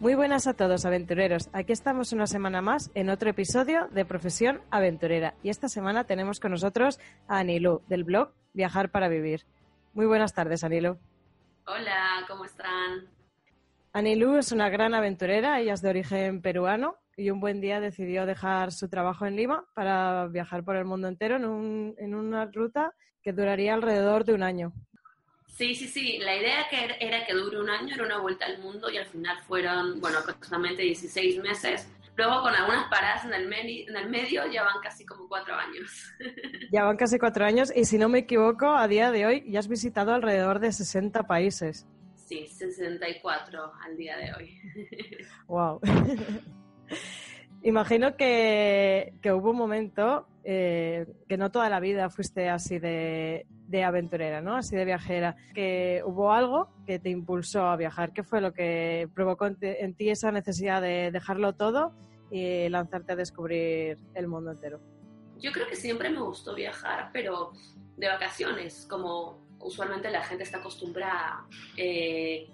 Muy buenas a todos, aventureros. Aquí estamos una semana más en otro episodio de Profesión Aventurera. Y esta semana tenemos con nosotros a Anilu, del blog Viajar para Vivir. Muy buenas tardes, Anilu. Hola, ¿cómo están? Anilu es una gran aventurera, ella es de origen peruano y un buen día decidió dejar su trabajo en Lima para viajar por el mundo entero en, un, en una ruta que duraría alrededor de un año. Sí, sí, sí. La idea que era que dure un año, era una vuelta al mundo y al final fueron, bueno, aproximadamente 16 meses. Luego, con algunas paradas en el, en el medio, ya van casi como cuatro años. Ya van casi cuatro años y si no me equivoco, a día de hoy ya has visitado alrededor de 60 países. Sí, 64 al día de hoy. Wow. Imagino que, que, hubo un momento eh, que no toda la vida fuiste así de, de, aventurera, ¿no? Así de viajera. Que hubo algo que te impulsó a viajar. ¿Qué fue lo que provocó en, en ti esa necesidad de dejarlo todo y lanzarte a descubrir el mundo entero? Yo creo que siempre me gustó viajar, pero de vacaciones, como usualmente la gente está acostumbrada. Eh,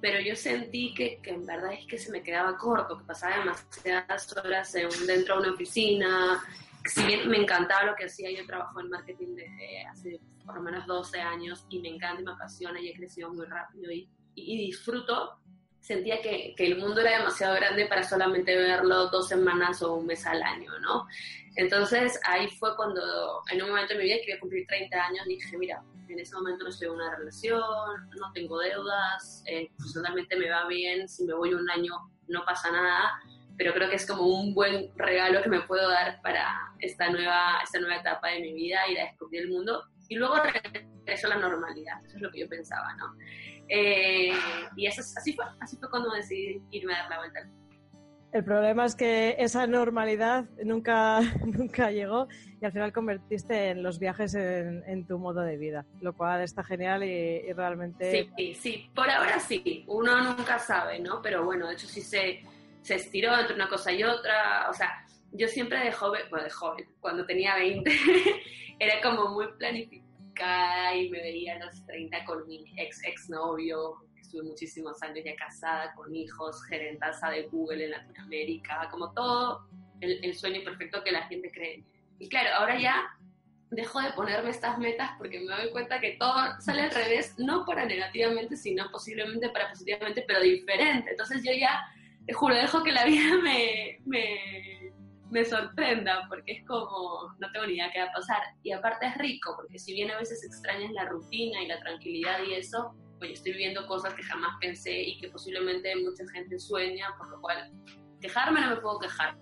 pero yo sentí que, que, en verdad es que se me quedaba corto, que pasaba demasiadas horas en, dentro de una oficina. Si bien me encantaba lo que hacía, yo trabajo en marketing desde hace por lo menos 12 años y me encanta y me apasiona y he crecido muy rápido y, y, disfruto, sentía que, que, el mundo era demasiado grande para solamente verlo dos semanas o un mes al año, ¿no? Entonces ahí fue cuando en un momento de mi vida quería cumplir 30 años, dije, mira, en ese momento no estoy en una relación, no tengo deudas, eh, personalmente me va bien, si me voy un año no pasa nada, pero creo que es como un buen regalo que me puedo dar para esta nueva, esta nueva etapa de mi vida, ir a descubrir el mundo y luego regreso a la normalidad, eso es lo que yo pensaba, ¿no? Eh, y eso, así fue, así fue cuando decidí irme a dar la vuelta al. El problema es que esa normalidad nunca, nunca llegó y al final convertiste en los viajes en, en tu modo de vida, lo cual está genial y, y, realmente... Sí, sí, por ahora sí, uno nunca sabe, ¿no? Pero bueno, de hecho sí se, se estiró entre una cosa y otra, o sea, yo siempre de joven, bueno, de joven, cuando tenía 20, era como muy planificada y me veía a los 30 con mi ex ex novio, estuve muchísimos años ya casada, con hijos, gerentaza de Google en Latinoamérica, como todo el, el, sueño perfecto que la gente cree. Y claro, ahora ya dejo de ponerme estas metas porque me doy cuenta que todo sale al revés, no para negativamente, sino posiblemente para positivamente, pero diferente. Entonces yo ya, juro, dejo que la vida me, me, me sorprenda porque es como, no tengo ni idea qué va a pasar. Y aparte es rico, porque si bien a veces extrañas la rutina y la tranquilidad y eso, oye, estoy viviendo cosas que jamás pensé y que posiblemente mucha gente sueña, por lo cual quejarme no me puedo quejar.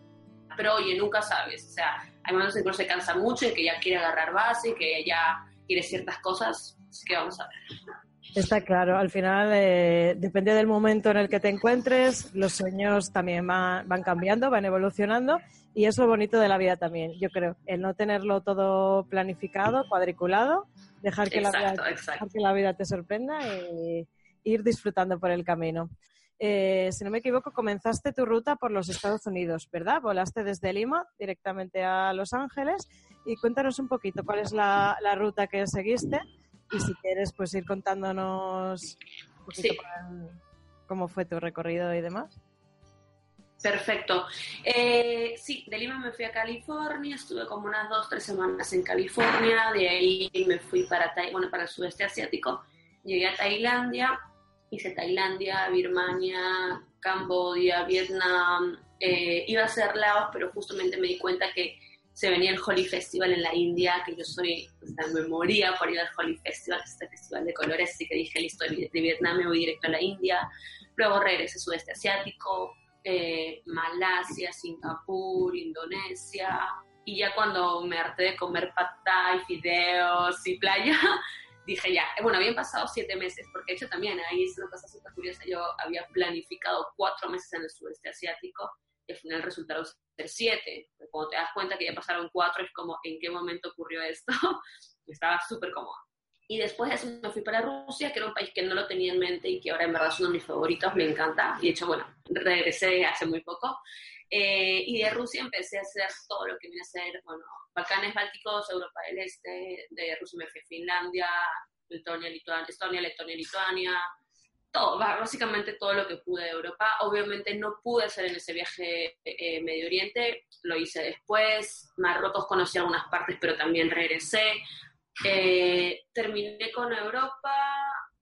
Pero oye, nunca sabes, o sea, hay momentos en que uno se cansa mucho y que ya quiere agarrar base, que ya quiere ciertas cosas, así que vamos a ver. Está claro, al final eh, depende del momento en el que te encuentres, los sueños también van, van, cambiando, van evolucionando y es lo bonito de la vida también, yo creo, el no tenerlo todo planificado, cuadriculado, dejar que, exacto, la, vida, dejar que la vida te sorprenda y ir disfrutando por el camino. Eh, si no me equivoco, comenzaste tu ruta por los Estados Unidos, ¿verdad? Volaste desde Lima directamente a Los Ángeles y cuéntanos un poquito cuál es la, ruta que seguiste y si quieres pues ir contándonos un poquito cómo fue tu recorrido y demás. Perfecto. Eh, sí, de Lima me fui a California, estuve como unas dos, tres semanas en California, de ahí me fui para, bueno, para el sudeste asiático, llegué a Tailandia, hice Tailandia, Birmania, Cambodia, Vietnam, eh, iba a ser Laos, pero justamente me di cuenta que se venía el Holi Festival en la India, que yo soy, o sea, me moría por ir al Holi Festival, este festival de colores, así que dije, listo, de Vietnam me voy directo a la India, luego regresé a sudeste asiático, eh, Malasia, Singapur, Indonesia, y ya cuando me harté de comer pad fideos y playa, dije ya, bueno, habían pasado siete meses, porque de hecho también ahí es una cosa súper curiosa, yo había planificado cuatro meses en el sudeste asiático y al final resultaron siete. Cuando te das cuenta que ya pasaron cuatro, es como, ¿en qué momento ocurrió esto? Estaba súper cómoda. Y después de eso me fui para Rusia, que era un país que no lo tenía en mente y que ahora en verdad es uno de mis favoritos, me encanta. Y de hecho, bueno, regresé hace muy poco. Eh, y de Rusia empecé a hacer todo lo que viene a ser, bueno, Balcanes Bálticos, Europa del Este, de Rusia me fui a Finlandia, Letonia, Lituania, Estonia, Letonia, Lituania, todo, básicamente todo lo que pude de Europa. Obviamente no pude hacer en ese viaje eh, Medio Oriente, lo hice después. Marruecos conocí algunas partes, pero también regresé. Eh, terminé con Europa,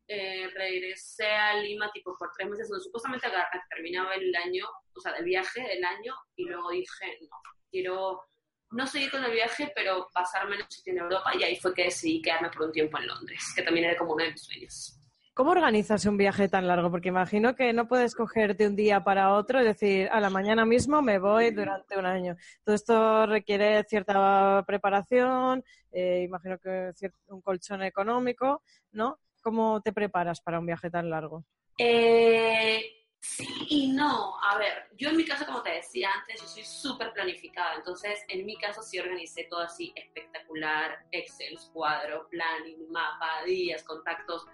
eh, regresé a Lima tipo por tres meses, donde supuestamente terminaba el año, o sea, el viaje del año, y luego dije, no, quiero no seguir con el viaje, pero pasarme el sitio en Europa, y ahí fue que decidí quedarme por un tiempo en Londres, que también era como uno de mis sueños. ¿Cómo organizas un viaje tan largo? Porque imagino que no puedes cogerte un día para otro y decir, a la mañana mismo me voy durante un año. Todo esto requiere cierta preparación, eh, imagino que un colchón económico, ¿no? ¿Cómo te preparas para un viaje tan largo? Eh, sí y no. A ver, yo en mi caso, como te decía antes, yo soy súper planificada. Entonces, en mi caso sí organicé todo así espectacular. Excel, cuadro, planning, mapa, días, contactos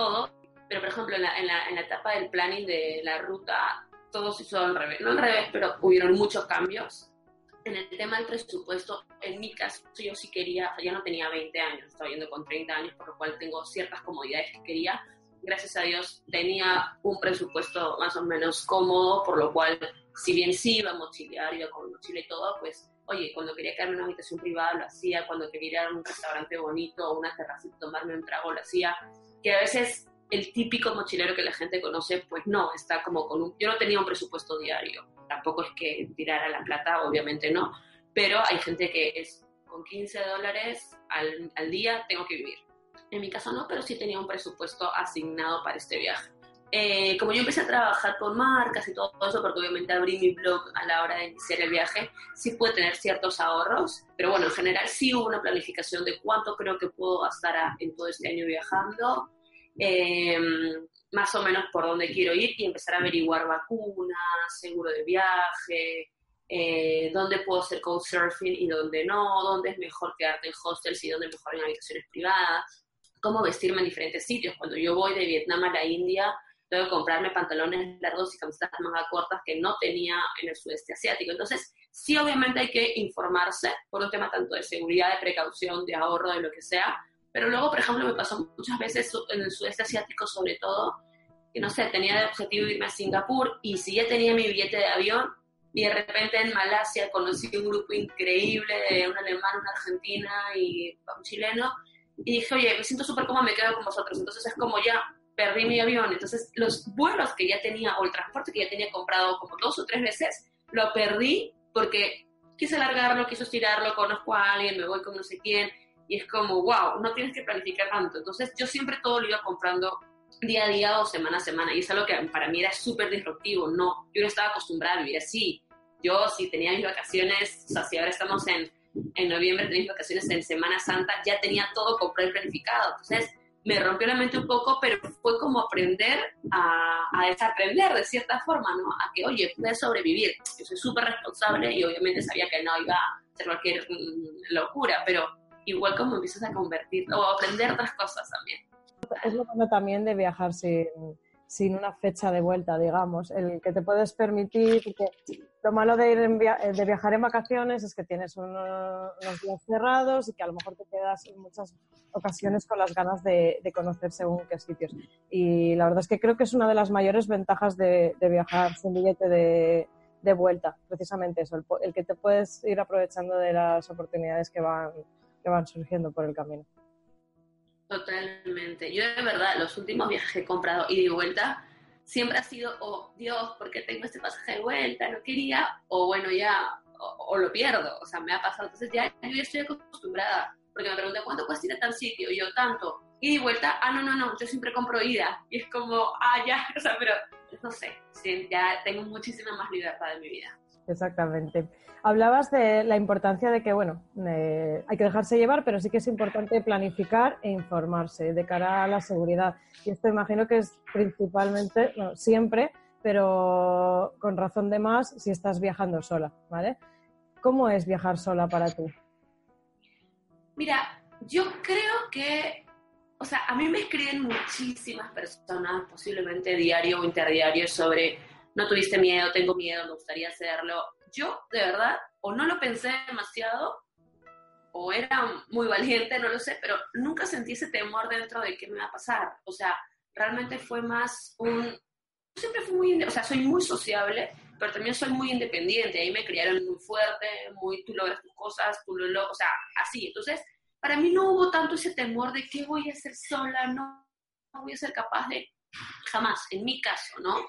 todo, pero por ejemplo en la, en la, en la etapa del planning de la ruta todo se hizo al revés, no al revés, pero hubieron muchos cambios. En el tema del presupuesto, en mi caso yo sí quería, ya no tenía 20 años, estaba yendo con 30 años, por lo cual tengo ciertas comodidades que quería. Gracias a Dios tenía un presupuesto más o menos cómodo, por lo cual, si bien sí iba a mochilear, iba con mochila y todo, pues oye, cuando quería quedarme en una habitación privada lo hacía, cuando quería ir a un restaurante bonito o una terraza y tomarme un trago lo hacía que a veces el típico mochilero que la gente conoce, pues no, está como con un... Yo no tenía un presupuesto diario, tampoco es que tirara la plata, obviamente no, pero hay gente que es con 15 dólares al, al día tengo que vivir. En mi caso no, pero sí tenía un presupuesto asignado para este viaje. Eh, como yo empecé a trabajar con marcas y todo eso, porque obviamente abrí mi blog a la hora de iniciar el viaje, sí pude tener ciertos ahorros, pero bueno, en general sí hubo una planificación de cuánto creo que puedo gastar en todo este año viajando, em, más o menos por dónde quiero ir y empezar a averiguar vacunas, seguro de viaje, eh, dónde puedo hacer couchsurfing y dónde no, dónde es mejor quedarte en hostels y dónde mejor en habitaciones privadas, cómo vestirme en diferentes sitios. Cuando yo voy de Vietnam a la India, que comprarme pantalones largos y camisetas más cortas que no tenía en el sudeste asiático. Entonces, sí, obviamente hay que informarse por un tema tanto de seguridad, de precaución, de ahorro, de lo que sea. Pero luego, por ejemplo, me pasó muchas veces en el sudeste asiático, sobre todo, que no sé, tenía de objetivo irme a Singapur y si ya tenía mi billete de avión y de repente en Malasia conocí un grupo increíble de un alemán, una argentina y un chileno y dije, oye, me siento súper cómodo, me quedo con vosotros. Entonces es como ya, perdí mi avión. Entonces, los vuelos que ya tenía, o el transporte que ya tenía comprado como dos o tres veces, lo perdí porque quise alargarlo, quise estirarlo, conozco a alguien, me voy con no sé quién, y es como, wow, no tienes que planificar tanto. Entonces, yo siempre todo lo iba comprando día a día o semana a semana, y es algo que para mí era súper disruptivo, no, yo no estaba acostumbrada a vivir así. Yo, si tenía mis vacaciones, o sea, si ahora estamos en, en noviembre, tenía mis vacaciones en Semana Santa, ya tenía todo comprado y planificado. Entonces, me rompió la mente un poco, pero fue como aprender a, a desaprender de cierta forma, ¿no? A que, oye, puedes sobrevivir. Yo soy súper responsable y obviamente sabía que no iba a ser cualquier mm, locura, pero igual como empiezas a convertir o a aprender otras cosas también. Es lo bueno también de viajar sin, sin una fecha de vuelta, digamos, el que te puedes permitir que lo malo de, ir eh, de viajar en vacaciones es que tienes unos, días cerrados y que a lo mejor te quedas en muchas ocasiones con las ganas de, conocer según qué sitios. Y la verdad es que creo que es una de las mayores ventajas de, viajar sin billete de, vuelta, precisamente eso, el, que te puedes ir aprovechando de las oportunidades que van, que van surgiendo por el camino. Totalmente. Yo de verdad, los últimos viajes que he comprado y de vuelta, siempre ha sido, oh Dios, ¿por qué tengo este pasaje de vuelta? No quería, o bueno, ya, o, lo pierdo, o sea, me ha pasado. Entonces ya yo estoy acostumbrada, porque me preguntan, ¿cuánto cuesta ir a tal sitio? Y yo, tanto. Y de vuelta, ah, no, no, no, yo siempre compro ida. Y es como, ah, ya, o sea, pero no sé, ya tengo muchísima más libertad en mi vida. Exactamente. Hablabas de la importancia de que, bueno, eh, hay que dejarse llevar, pero sí que es importante planificar e informarse de cara a la seguridad. Y esto imagino que es principalmente, bueno, siempre, pero con razón de más si estás viajando sola, ¿vale? ¿Cómo es viajar sola para ti? Mira, yo creo que, o sea, a mí me escriben muchísimas personas, posiblemente diario o interdiario, sobre no tuviste miedo, tengo miedo, me gustaría hacerlo yo, de verdad, o no lo pensé demasiado, o era muy valiente, no lo sé, pero nunca sentí ese temor dentro de qué me va a pasar. O sea, realmente fue más un... Siempre fui muy, o sea, soy muy sociable, pero también soy muy independiente. Ahí me criaron muy fuerte, muy tú logras tus cosas, tú lo logras, o sea, así. Entonces, para mí no hubo tanto ese temor de qué voy a hacer sola, no, no voy a ser capaz de, jamás, en mi caso, ¿no?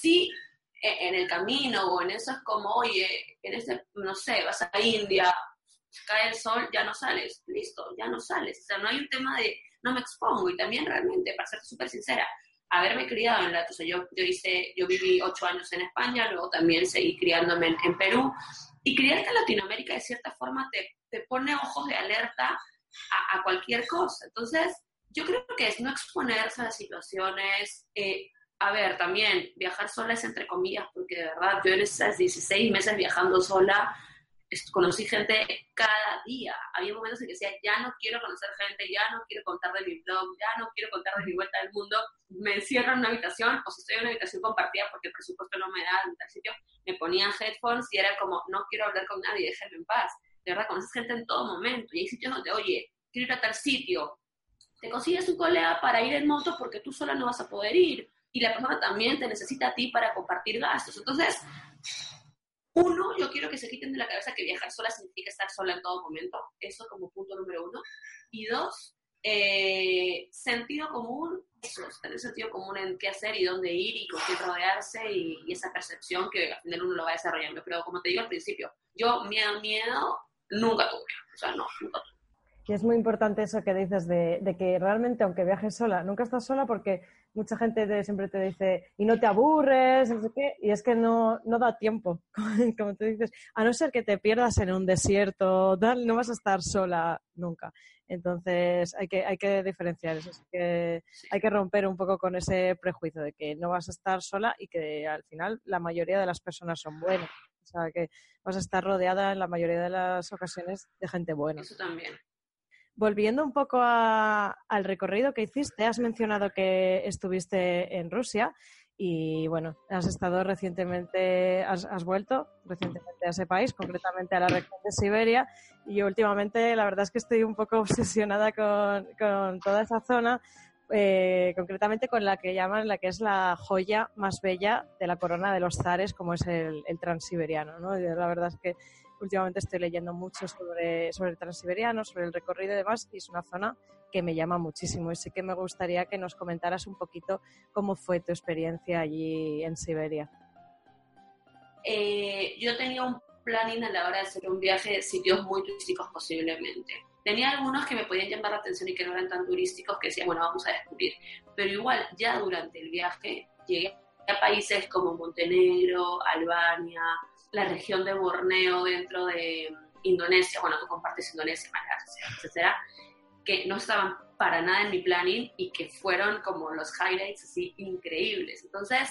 Sí e, en el camino o en eso es como, oye, en ese, no sé, vas a India, cae el sol, ya no sales, listo, ya no sales. O sea, no hay un tema de no me expongo. Y también realmente, para ser súper sincera, haberme criado en la, o sea, yo, yo hice, yo viví ocho años en España, luego también seguí criándome en, Perú. Y criarte en Latinoamérica de cierta forma te, te pone ojos de alerta a, a, cualquier cosa. Entonces, yo creo que es no exponerse a situaciones, eh, a ver, también viajar sola es entre comillas, porque de verdad yo en esos 16 meses viajando sola conocí gente cada día. Había momentos en que decía, ya no quiero conocer gente, ya no quiero contar de mi blog, ya no quiero contar de mi vuelta al mundo. Me encierro en una habitación, o si estoy en una habitación compartida porque el presupuesto no me da en tal sitio, me ponía headphones y era como, no quiero hablar con nadie, déjenme en paz. De verdad, conoces gente en todo momento. Y hay sitios donde, oye, quiero ir a tal sitio. Te consigues un colega para ir en moto porque tú sola no vas a poder ir y la persona también te necesita a ti para compartir gastos. Entonces, uno, yo quiero que se quiten de la cabeza que viajar sola significa estar sola en todo momento, eso como punto número uno. Y dos, eh, sentido común, eso, tener sentido común en qué hacer y dónde ir y con qué rodearse y, y, esa percepción que al final uno lo va desarrollando. Pero como te digo al principio, yo miedo, miedo, nunca tuve. O sea, no, nunca tuve. Y es muy importante eso que dices de, de, que realmente, aunque viajes sola, nunca estás sola porque mucha gente siempre te dice, y no te aburres, no sé qué, y es que no, no da tiempo, como tú dices, a no ser que te pierdas en un desierto, tal, no vas a estar sola nunca. Entonces hay que, hay que diferenciar eso, que hay que romper un poco con ese prejuicio de que no vas a estar sola y que al final la mayoría de las personas son buenas. O sea, que vas a estar rodeada en la mayoría de las ocasiones de gente buena. Eso también. Volviendo un poco al recorrido que hiciste, has mencionado que estuviste en Rusia y bueno, has estado recientemente, has, vuelto recientemente a ese país, concretamente a la región de Siberia y últimamente la verdad es que estoy un poco obsesionada con, toda esa zona, eh, concretamente con la que llaman la que es la joya más bella de la corona de los zares, como es el, el transiberiano. ¿no? la verdad es que últimamente estoy leyendo mucho sobre, sobre el transiberiano, sobre el recorrido y demás, y es una zona que me llama muchísimo. Y sí que me gustaría que nos comentaras un poquito cómo fue tu experiencia allí en Siberia. Eh, yo tenía un planning a la hora de hacer un viaje de sitios muy turísticos posiblemente. Tenía algunos que me podían llamar la atención y que no eran tan turísticos que decía, bueno, vamos a descubrir. Pero igual, ya durante el viaje llegué a países como Montenegro, Albania, la región de Borneo dentro de Indonesia, bueno, tú compartes Indonesia, Malasia, etcétera, que no estaban para nada en mi planning y que fueron como los highlights así increíbles. Entonces,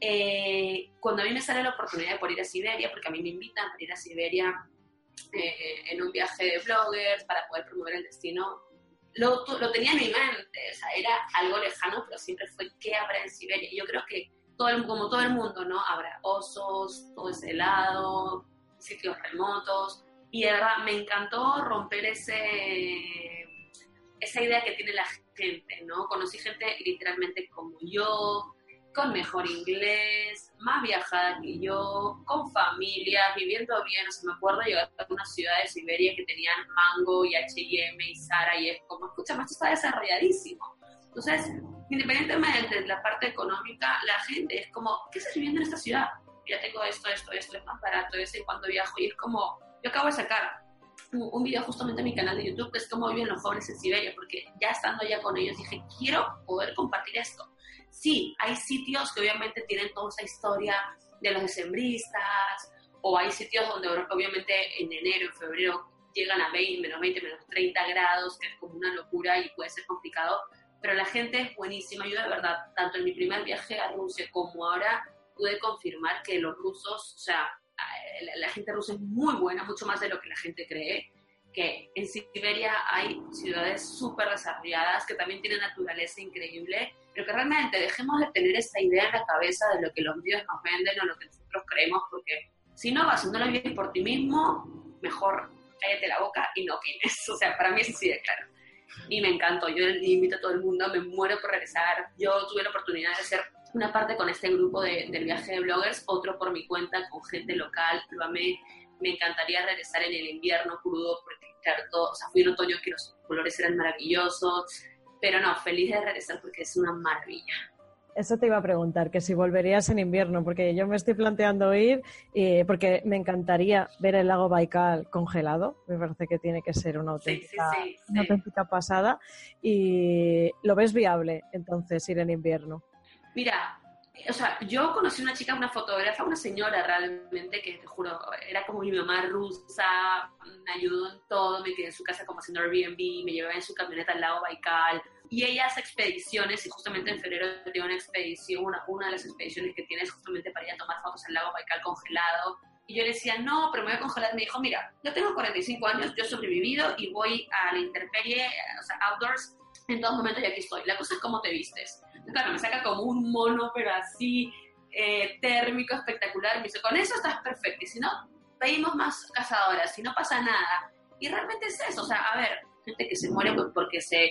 eh, cuando a mí me sale la oportunidad de poder ir a Siberia, porque a mí me invitan para ir a Siberia eh, en un viaje de bloggers para poder promover el destino, lo, lo tenía en mi mente, o sea, era algo lejano, pero siempre fue qué habrá en Siberia. Yo creo que todo el, como todo el mundo, ¿no? Habrá osos, todo ese helado, sitios remotos. Y de verdad, me encantó romper ese, esa idea que tiene la gente, ¿no? Conocí gente literalmente como yo, con mejor inglés, más viajada que yo, con familias, viviendo bien. O sea, me acuerdo llegar a una ciudad de Siberia que tenían Mango y H&M y Zara y es como, escucha, más está desarrolladísimo. Entonces, independientemente de la parte económica, la gente es como, ¿qué estás viviendo en esta ciudad? Ya tengo esto, esto, esto, es más barato, es en cuando viajo. Y es como, yo acabo de sacar un video justamente en mi canal de YouTube, que es cómo viven los jóvenes en Siberia, porque ya estando ya con ellos dije, quiero poder compartir esto. Sí, hay sitios que obviamente tienen toda esa historia de los decembristas, o hay sitios donde obviamente en enero, en febrero llegan a 20, menos 20, menos 30 grados, que es como una locura y puede ser complicado, pero la gente es buenísima. Yo de verdad, tanto en mi primer viaje a Rusia como ahora, pude confirmar que los rusos, o sea, la, gente rusa es muy buena, mucho más de lo que la gente cree, que en Siberia hay ciudades súper desarrolladas que también tienen naturaleza increíble, pero que realmente dejemos de tener esta idea en la cabeza de lo que los medios nos venden o lo que nosotros creemos, porque si no vas, si no lo por ti mismo, mejor cállate la boca y no opines. O sea, para mí es así de claro. Y me encantó, yo invito a todo el mundo, me muero por regresar. Yo tuve la oportunidad de hacer una parte con este grupo de, del viaje de bloggers, otro por mi cuenta con gente local, lo amé. Me encantaría regresar en el invierno crudo porque, claro, todo, o sea, fui en otoño que los colores eran maravillosos, pero no, feliz de regresar porque es una maravilla. Eso te iba a preguntar, que si volverías en invierno, porque yo me estoy planteando ir, porque me encantaría ver el lago Baikal congelado, me parece que tiene que ser una auténtica, una auténtica pasada, y lo ves viable entonces ir en invierno. Mira, o sea, yo conocí una chica, una fotógrafa, una señora realmente, que te juro, era como mi mamá rusa, me ayudó en todo, me quedé en su casa como haciendo Airbnb, me llevaba en su camioneta al lago Baikal, y ella hace expediciones, y justamente en febrero tiene una expedición, una, una de las expediciones que tiene es justamente para ir a tomar fotos al lago Baikal congelado, y yo le decía, no, pero me voy a congelar. Me dijo, mira, yo tengo 45 años, yo he sobrevivido y voy a la intemperie, o sea, outdoors, en todos momentos y aquí estoy. La cosa es cómo te vistes claro, me saca como un mono, pero así eh, térmico, espectacular. Me dice, con eso estás perfecto. Y si no, pedimos más cazadoras, si no pasa nada. Y realmente es eso, o sea, a ver, gente que se muere porque se,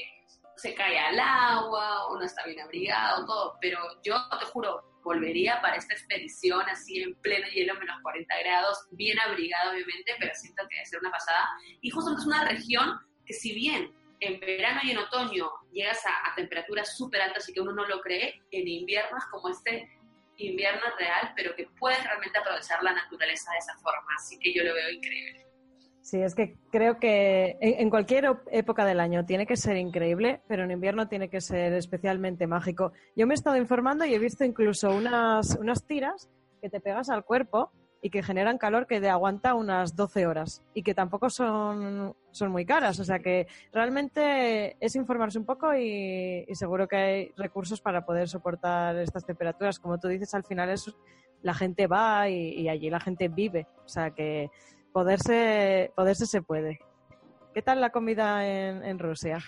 se cae al agua o no está bien abrigado, todo. Pero yo te juro, volvería para esta expedición así en pleno hielo, menos 40 grados, bien abrigado obviamente, pero siento que debe ser una pasada. Y justo es una región que si bien en verano y en otoño llegas a, temperaturas súper altas y que uno no lo cree, en invierno es como este invierno real, pero que puedes realmente aprovechar la naturaleza de esa forma. Así que yo lo veo increíble. Sí, es que creo que en cualquier época del año tiene que ser increíble, pero en invierno tiene que ser especialmente mágico. Yo me he estado informando y he visto incluso unas, unas tiras que te pegas al cuerpo y que generan calor que de aguanta unas 12 horas y que tampoco son, son muy caras. O sea que realmente es informarse un poco y, seguro que hay recursos para poder soportar estas temperaturas. Como tú dices, al final es, la gente va y, allí la gente vive. O sea que poderse, poderse se puede. ¿Qué tal la comida en, Rusia?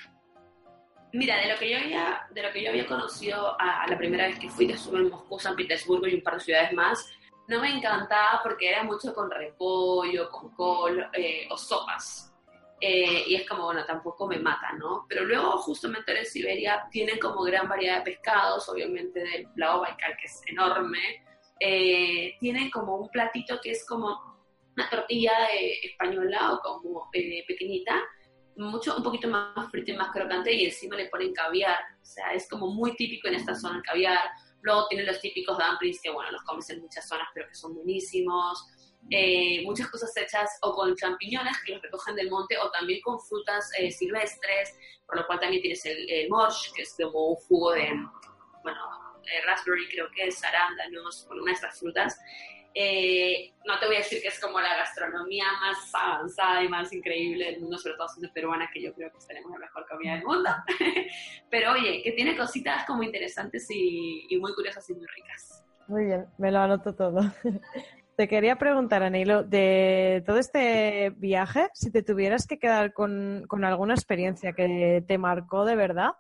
Mira, de lo que yo había, de lo que yo había conocido a, la primera vez que fui, de estuve en Moscú, San Petersburgo y un par de ciudades más, no me encantaba porque era mucho con repollo, con col eh, o sopas. Eh, y es como, bueno, tampoco me mata, ¿no? Pero luego justamente en Siberia tienen como gran variedad de pescados, obviamente del lago Baikal, que es enorme. Eh, tienen como un platito que es como una tortilla española o como pequeñita, mucho, un poquito más frita y más crocante y encima le ponen caviar. O sea, es como muy típico en esta zona el caviar Luego tienen los típicos dumplings que, bueno, los comes en muchas zonas, pero que son buenísimos. Eh, muchas cosas hechas o con champiñones que los recogen del monte o también con frutas eh, silvestres, por lo cual también tienes el, el morsh, que es como un jugo de, bueno, raspberry creo que es, arándanos, con una de estas frutas. Eh, no te voy a decir que es como la gastronomía más avanzada y más increíble del mundo, sobre todo siendo peruana, que yo creo que tenemos la mejor comida del mundo. Pero oye, que tiene cositas como interesantes y, muy curiosas y muy ricas. Muy bien, me lo anoto todo. Te quería preguntar, Anilo, de todo este viaje, si te tuvieras que quedar con, con alguna experiencia que te marcó de verdad,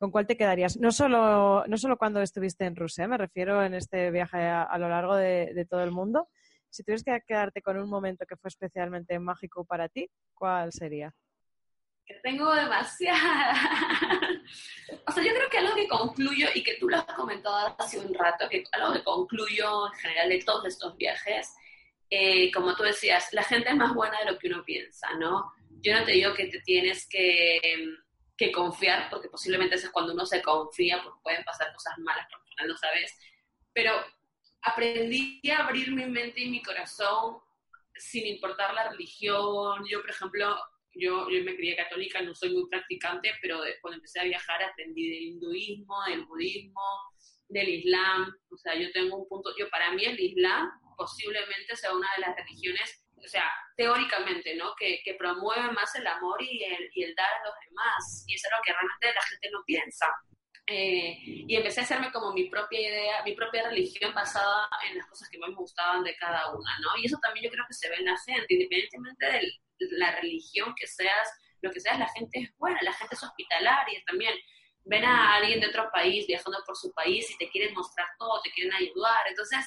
¿con cuál te quedarías? No solo, no solo cuando estuviste en Rusia, me refiero en este viaje a, lo largo de, todo el mundo. Si tuvieras que quedarte con un momento que fue especialmente mágico para ti, ¿cuál sería? Que tengo demasiada. o sea, yo creo que algo que concluyo y que tú lo has comentado hace un rato, que algo que concluyo en general de todos estos viajes, eh, como tú decías, la gente es más buena de lo que uno piensa, ¿no? Yo no te digo que te tienes que que confiar, porque posiblemente eso es cuando uno se confía, porque pueden pasar cosas malas, porque no sabes. Pero aprendí a abrir mi mente y mi corazón sin importar la religión. Yo, por ejemplo, yo, yo me crié católica, no soy muy practicante, pero cuando empecé a viajar aprendí del hinduismo, del budismo, del islam. O sea, yo tengo un punto, yo para mí el islam posiblemente sea una de las religiones o sea, teóricamente, ¿no? Que, que promueve más el amor y el, y el, dar a los demás. Y eso es lo que realmente la gente no piensa. Eh, y empecé a hacerme como mi propia idea, mi propia religión basada en las cosas que más me gustaban de cada una, ¿no? Y eso también yo creo que se ve en la gente, independientemente de la religión que seas, lo que seas, la gente es buena, la gente es hospitalaria también. Ven a alguien de otro país viajando por su país y te quieren mostrar todo, te quieren ayudar. Entonces,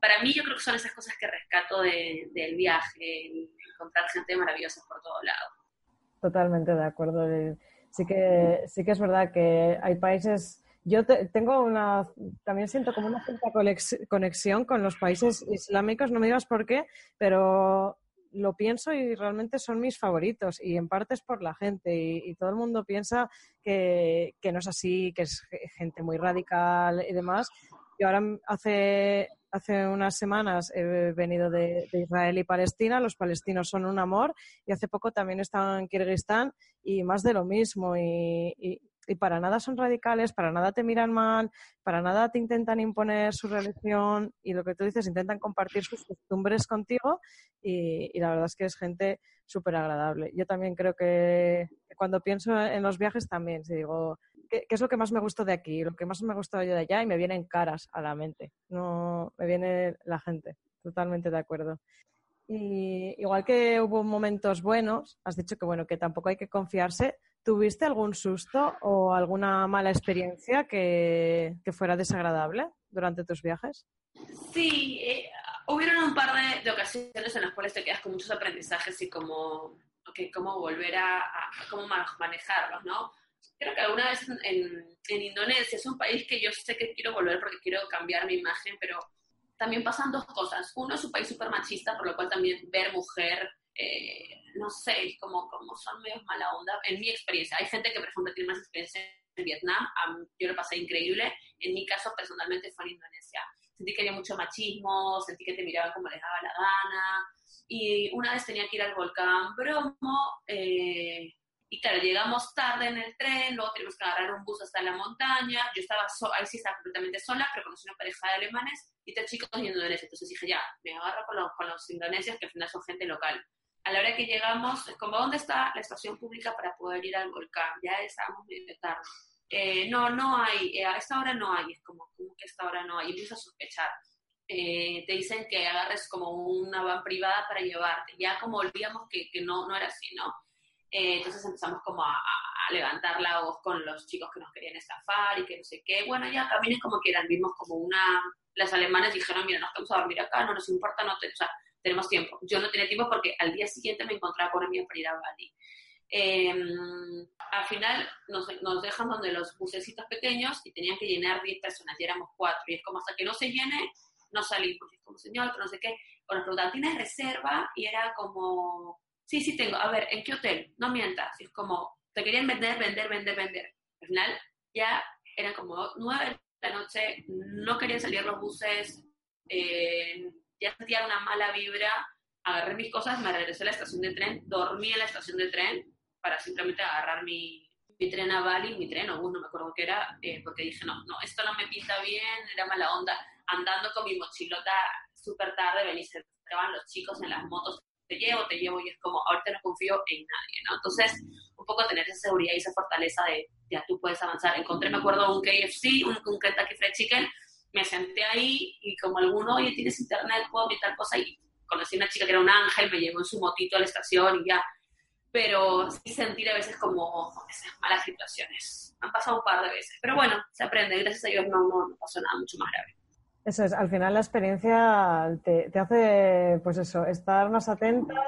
para mí yo creo que son esas cosas que rescato del viaje, encontrar gente maravillosa por todos lados. Totalmente de acuerdo. Sí que, sí que es verdad que hay países... Yo tengo una, también siento como una cierta conexión con los países islámicos, no me digas por qué, pero lo pienso y realmente son mis favoritos y en parte es por la gente y, todo el mundo piensa que, que, no es así, que es gente muy radical y demás. Y ahora hace hace unas semanas he venido de, Israel y Palestina. Los palestinos son un amor y hace poco también estaba en Kirguistán y más de lo mismo. Y, para nada son radicales, para nada te miran mal, para nada te intentan imponer su religión y lo que tú dices, intentan compartir sus costumbres contigo y, y la verdad es que es gente súper agradable. Yo también creo que cuando pienso en los viajes también, si digo, ¿qué, es lo que más me gustó de aquí? Lo que más me gustado yo de allá y me vienen caras a la mente. No me viene la gente. Totalmente de acuerdo. Y igual que hubo momentos buenos, has dicho que bueno, que tampoco hay que confiarse. ¿Tuviste algún susto o alguna mala experiencia que, fuera desagradable durante tus viajes? Sí, eh, hubieron un par de, ocasiones en las cuales te quedas con muchos aprendizajes y cómo, cómo volver a, a, cómo manejarlos, ¿no? Creo que alguna vez en, en, Indonesia es un país que yo sé que quiero volver porque quiero cambiar mi imagen, pero también pasan dos cosas. Uno es un país súper machista, por lo cual también ver mujer, eh, no sé, como, como son medios mala onda, en mi experiencia. Hay gente que, por ejemplo, tiene más experiencia en Vietnam, yo lo pasé increíble. En mi caso, personalmente, fue en Indonesia. Sentí que había mucho machismo, sentí que te miraban como les daba la gana. Y una vez tenía que ir al volcán Bromo, eh, y claro, llegamos tarde en el tren, luego tenemos que agarrar un bus hasta la montaña. Yo estaba, ahí sí estaba completamente sola, pero conocí una pareja de alemanes y tres chicos indonesios. Entonces dije, ya, me agarro con los, con los indonesios, que al final son gente local. A la hora que llegamos, es como, ¿dónde está la estación pública para poder ir al volcán? Ya estábamos medio tarde. Eh, no, no hay, eh, a esta hora no hay. Es como, ¿cómo que a esta hora no hay? Y empiezo a sospechar. Eh, te dicen que agarres como una van privada para llevarte. Ya como olvidamos que, que no, no era así, ¿no? Eh, entonces empezamos como a, levantar la voz con los chicos que nos querían estafar y que no sé qué. Bueno, ya caminen como quieran. Vimos como una... Las alemanes dijeron, mira, nos vamos a dormir acá, no nos importa, no o sea, tenemos tiempo. Yo no tenía tiempo porque al día siguiente me encontraba con amiga para ir a Bali. Em, al final nos, nos, dejan donde los bucecitos pequeños y tenían que llenar 10 personas, y éramos 4. Y es como hasta que no se llene, no salimos. Es como, señor, pero no sé qué. Bueno, pero ¿tienes reserva? Y era como, sí, sí tengo, a ver, ¿en qué hotel? No mientas. es como, te querían vender, vender, vender, vender. Al final ya eran como nueve de la noche, no querían salir los buses, eh, ya sentía una mala vibra, agarré mis cosas, me regresé a la estación de tren, dormí en la estación de tren para simplemente agarrar mi, mi tren a Bali, mi tren o bus, no me acuerdo qué era, eh, porque dije, no, no, esto no me pinta bien, era mala onda, andando con mi mochilota súper tarde, venís, se los chicos en las motos te llevo, te llevo, y es como, ahorita no confío en nadie, ¿no? Entonces, un poco tener esa seguridad y esa fortaleza de, ya tú puedes avanzar. Encontré, me acuerdo, un KFC, un, un Kentucky Fried Chicken, me senté ahí y como alguno, oye, tienes internet, puedo tal cosa, y conocí a una chica que era un ángel, me llevó en su motito a la estación y ya. pero sí sentir a veces como esas malas situaciones. Han pasado un par de veces, pero bueno, se aprende, gracias a Dios no, no, no pasó nada mucho más grave. Eso es, al final la experiencia te, te hace, pues eso, estar más atenta,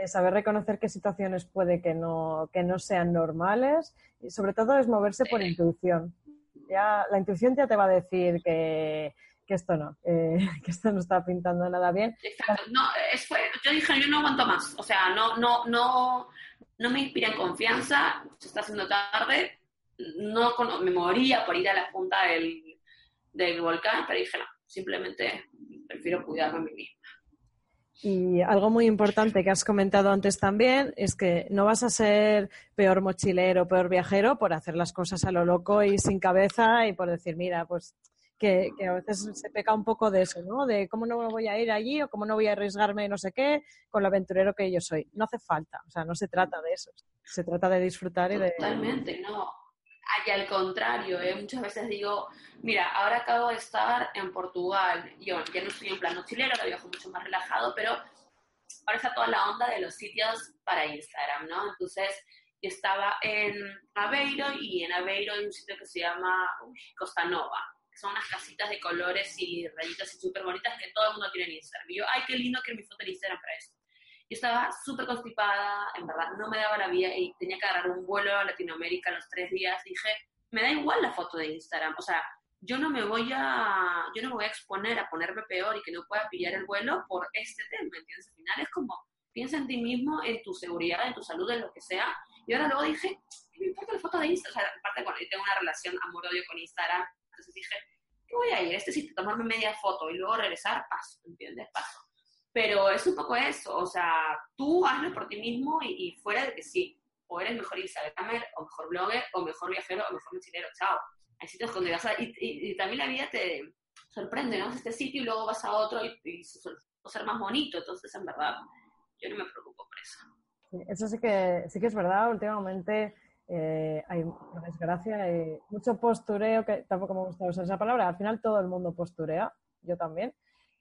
eh, saber reconocer qué situaciones puede que no, que no sean normales y sobre todo es moverse por intuición. Ya, la intuición ya te va a decir que, que esto no, eh, que esto no está pintando nada bien. Exacto. No, es, yo dije, yo no aguanto más. O sea, no, no, no, no me inspira en confianza, se está haciendo tarde, no me moría por ir a la punta del, del volcán, pero dije, no, simplemente prefiero cuidarme a mí misma. Y algo muy importante que has comentado antes también es que no vas a ser peor mochilero, peor viajero por hacer las cosas a lo loco y sin cabeza y por decir, mira, pues que, a veces se peca un poco de eso, ¿no? De cómo no voy a ir allí o cómo no voy a arriesgarme no sé qué con lo aventurero que yo soy. No hace falta, o sea, no se trata de eso. Se trata de disfrutar y de... Totalmente, no. Y al contrario, ¿eh? muchas veces digo, mira, ahora acabo de estar en Portugal, yo ya no estoy en plan chileno, que viajo mucho más relajado, pero ahora está toda la onda de los sitios para Instagram, ¿no? Entonces, estaba en Aveiro y en Aveiro hay un sitio que se llama Costa Nova, que son unas casitas de colores y rayitas y súper bonitas que todo el mundo tiene en Instagram. Y yo, ay, qué lindo que mi foto en Instagram para eso. Yo estaba súper constipada, en verdad, no me daba la vida y tenía que agarrar un vuelo a Latinoamérica los tres días. Dije, me da igual la foto de Instagram, o sea, yo no me voy a, yo no me voy a exponer a ponerme peor y que no pueda pillar el vuelo por este tema, ¿entiendes? Al final es como, piensa en ti mismo, en tu seguridad, en tu salud, en lo que sea. Y ahora luego dije, ¿qué me importa la foto de Instagram? O sea, aparte, bueno, yo tengo una relación amor-odio con Instagram, entonces dije, ¿qué voy a ir? Este sitio, tomarme media foto y luego regresar, paso, ¿entiendes? Paso. Pero es un poco eso, o sea, tú hazlo por ti mismo y, fuera de que sí, o eres mejor Instagramer, o mejor blogger, o mejor viajero, o mejor mochilero, chao. Hay sitios donde vas a... Y, y, también la vida te sorprende, ¿no? Este sitio y luego vas a otro y, y ser más bonito, entonces en verdad yo no me preocupo por eso. Eso sí que, sí que es verdad, últimamente eh, hay, por desgracia, hay mucho postureo, que tampoco me gusta usar esa palabra, al final todo el mundo posturea, yo también,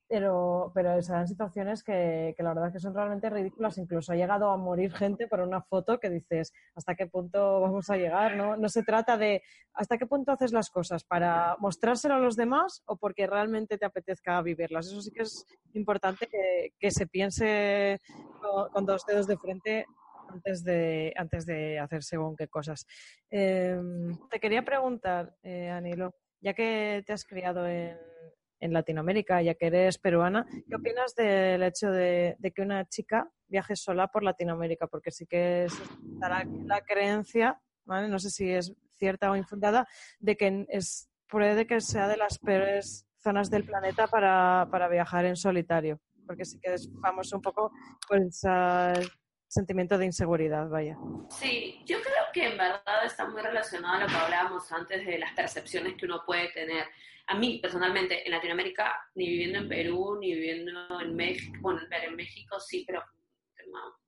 pero, pero se dan situaciones que, que, la verdad es que son realmente ridículas. Incluso ha llegado a morir gente por una foto que dices, ¿hasta qué punto vamos a llegar? No, no se trata de hasta qué punto haces las cosas para mostrárselo a los demás o porque realmente te apetezca vivirlas. Eso sí que es importante que, que se piense con, dos dedos de frente antes de, antes de hacer según qué cosas. Em, te quería preguntar, eh, Anilo, ya que te has criado en en Latinoamérica, ya que eres peruana. ¿Qué opinas del hecho de, que una chica viaje sola por Latinoamérica? Porque sí que es la, la creencia, no sé si es cierta o infundada, de que es, puede que sea de las peores zonas del planeta para, para viajar en solitario, porque sí que es famoso un poco por sentimiento de inseguridad, vaya. Sí, yo creo que en verdad está muy relacionado a lo que hablábamos antes de las percepciones que uno puede tener a mí personalmente en Latinoamérica, ni viviendo en Perú, ni viviendo en México, bueno, en México sí, pero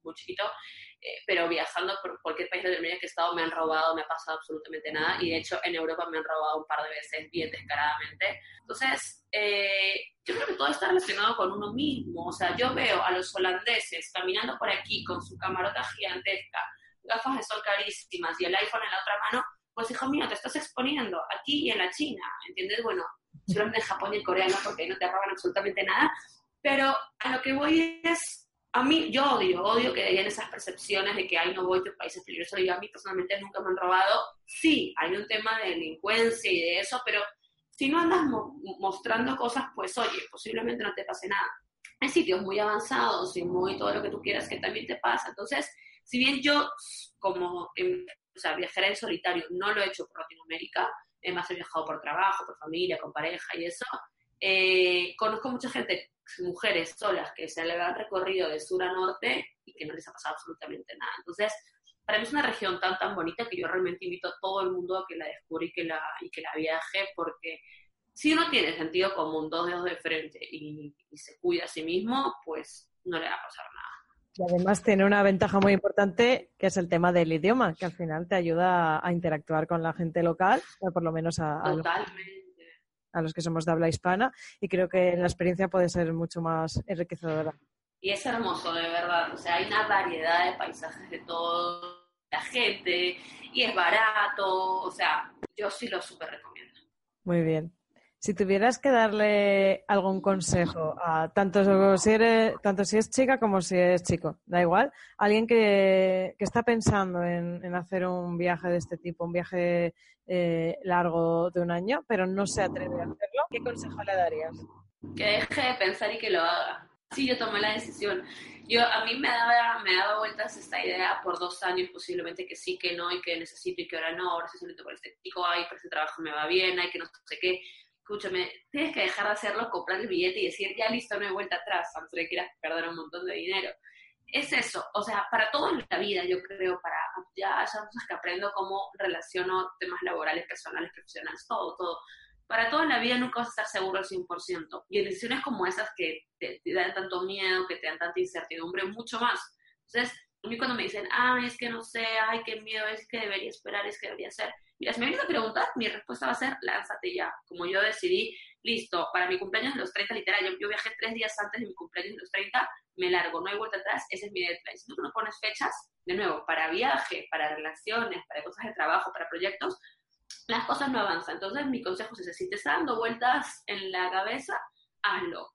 muy chiquito, eh, pero viajando por cualquier país de Latinoamérica que he estado me han robado, me ha pasado absolutamente nada y de hecho en Europa me han robado un par de veces bien descaradamente. Entonces, eh, yo creo que todo está relacionado con uno mismo, o sea, yo veo a los holandeses caminando por aquí con su camarota gigantesca, gafas de sol carísimas y el iPhone en la otra mano pues hijo mío, te estás exponiendo aquí y en la China, ¿entiendes? Bueno, solamente en Japón y en Corea no, porque ahí no te roban absolutamente nada, pero a lo que voy es, a mí, yo odio, odio que hayan esas percepciones de que, ay, no voy a países peligrosos, y a mí personalmente nunca me han robado, sí, hay un tema de delincuencia y de eso, pero si no andas mostrando cosas, pues oye, posiblemente no te pase nada. Hay sitios muy avanzados y muy todo lo que tú quieras que también te pasa. Entonces, si bien yo, como o sea, viajar en solitario no lo he hecho por Latinoamérica, más he viajado por trabajo, por familia, con pareja y eso. Eh, conozco mucha gente, mujeres solas, que se le han recorrido de sur a norte y que no les ha pasado absolutamente nada. Entonces, para mí es una región tan, tan bonita que yo realmente invito a todo el mundo a que la descubra y que la, que la viaje, porque si uno tiene sentido común, dos dedos de frente y, y se cuida a sí mismo, pues no le va a pasar nada. Y además tiene una ventaja muy importante que es el tema del idioma, que al final te ayuda a interactuar con la gente local, o por lo menos a, los, que somos de habla hispana, y creo que la experiencia puede ser mucho más enriquecedora. y es hermoso, de verdad. O sea, hay una variedad de paisajes de todo, la gente, y es barato. O sea, yo sí lo súper recomiendo. Muy bien. Si tuvieras que darle algún consejo a tanto si, eres, tanto si es chica como si es chico, da igual, alguien que, está pensando en, hacer un viaje de este tipo, un viaje eh, largo de un año, pero no se atreve a hacerlo, ¿qué consejo le darías? Que deje de pensar y que lo haga. Sí, yo tomé la decisión. Yo, a mí me daba, me daba vueltas esta idea por dos años, posiblemente que sí, que no, y que necesito y que ahora no, ahora sí solito por este chico, ay, por este trabajo me va bien, hay que no sé qué escúchame, tienes que dejar de hacerlo, comprar el billete y decir, ya listo, no hay vuelta atrás, aunque que quieras perder un montón de dinero. Es eso, o sea, para todo en la vida, yo creo, para ya esas cosas que aprendo, cómo relaciono temas laborales, personales, profesionales, todo, todo. Para todo en la vida nunca vas a estar seguro al 100%. Y en decisiones como esas que te, te dan tanto miedo, que te dan tanta incertidumbre, mucho más. Entonces, a mí cuando me dicen, ah, es que no sé, ay, qué miedo, es que debería esperar, es que debería hacer. Mira, si me vienes a preguntar, mi respuesta va a ser, lánzate ya. Como yo decidí, listo, para mi cumpleaños de los 30, literal, yo, viajé tres días antes de mi cumpleaños de los 30, me largo, no hay vuelta atrás, ese es mi deadline. Si tú no pones fechas, de nuevo, para viaje, para relaciones, para cosas de trabajo, para proyectos, las cosas no avanzan. Entonces, mi consejo es si te está dando vueltas en la cabeza, hazlo.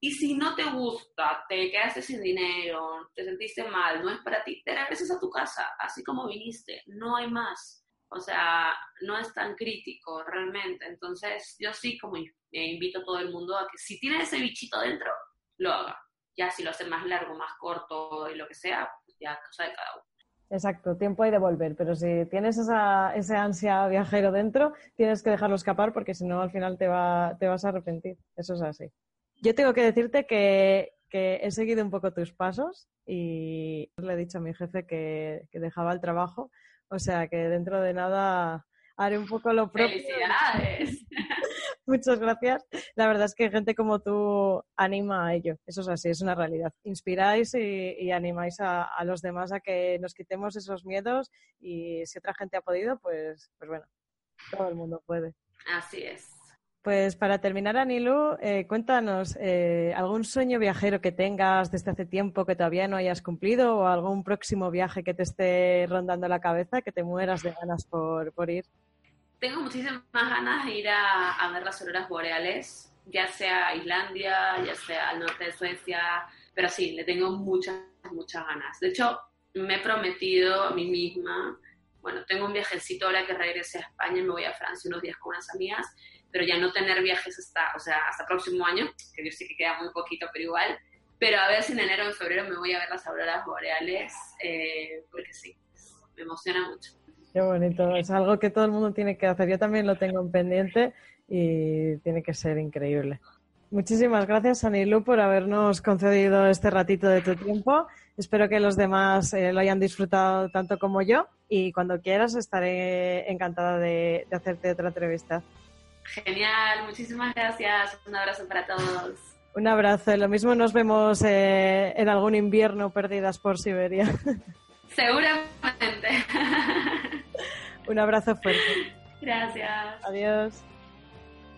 Y si no te gusta, te quedaste sin dinero, te sentiste mal, no es para ti, te regresas a tu casa, así como viniste, no hay más. O sea, no es tan crítico realmente. Entonces, yo sí como invito a todo el mundo a que si tiene ese bichito dentro, lo haga. Ya si lo hace más largo, más corto y lo que sea, pues ya cosa de cada uno. Exacto, tiempo hay de volver, pero si tienes esa, ese ansia viajero dentro, tienes que dejarlo escapar porque si no al final te, va, te vas a arrepentir. Eso es así. Yo tengo que decirte que, he seguido un poco tus pasos y le he dicho a mi jefe que, dejaba el trabajo. O sea que dentro de nada haré un poco lo propio. ¡Felicidades! Muchas gracias. La verdad es que gente como tú anima a ello. Eso es así, es una realidad. Inspiráis y, animáis a, a, los demás a que nos quitemos esos miedos y si otra gente ha podido, pues, pues bueno, todo el mundo puede. Así es. Pues para terminar, Anilu, eh, cuéntanos eh, algún sueño viajero que tengas desde hace tiempo que todavía no hayas cumplido o algún próximo viaje que te esté rondando la cabeza, que te mueras de ganas por, ir. Tengo muchísimas ganas de ir a, ver las auroras boreales, ya sea a Islandia, ya sea al norte de Suecia, pero sí, le tengo muchas, muchas ganas. De hecho, me he prometido a mí misma, bueno, tengo un viajecito ahora que regrese a España y me voy a Francia unos días con unas amigas pero ya no tener viajes hasta, o sea, hasta próximo año, que yo sé que queda muy poquito, pero igual. Pero a ver si en enero o en febrero me voy a ver las auroras boreales, eh, porque sí, me emociona mucho. Qué bonito, es algo que todo el mundo tiene que hacer. Yo también lo tengo en pendiente y tiene que ser increíble. Muchísimas gracias, Anilu, por habernos concedido este ratito de tu tiempo. Espero que los demás eh, lo hayan disfrutado tanto como yo y cuando quieras estaré encantada de hacerte otra entrevista. Genial, muchísimas gracias. Un abrazo para todos. Un abrazo. Lo mismo nos vemos eh, en algún invierno perdidas por Siberia. Seguramente. Un abrazo fuerte. Gracias. Adiós.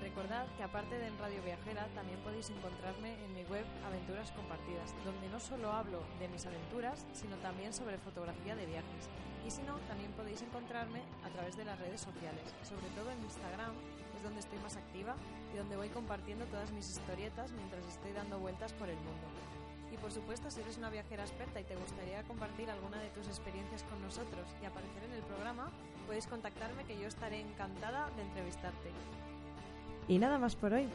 Recordad que aparte de en Radio Viajera, también podéis encontrarme en mi web Aventuras Compartidas, donde no solo hablo de mis aventuras, sino también sobre fotografía de viajes. Y si no, también podéis encontrarme a través de las redes sociales, sobre todo en Instagram, donde estoy más activa y donde voy compartiendo todas mis historietas mientras estoy dando vueltas por el mundo. Y por supuesto, si eres una viajera experta y te gustaría compartir alguna de tus experiencias con nosotros y aparecer en el programa, puedes contactarme que yo estaré encantada de entrevistarte. Y nada más por hoy.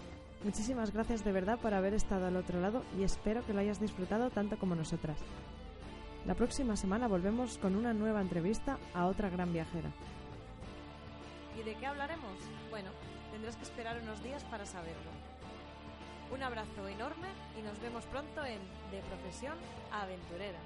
Muchísimas gracias de verdad por haber estado al otro lado y espero que lo hayas disfrutado tanto como nosotras. La próxima semana volvemos con una nueva entrevista a otra gran viajera. ¿Y de qué hablaremos? Bueno, tendrás que esperar unos días para saberlo. Un abrazo enorme y nos vemos pronto en De Profesión Aventurera.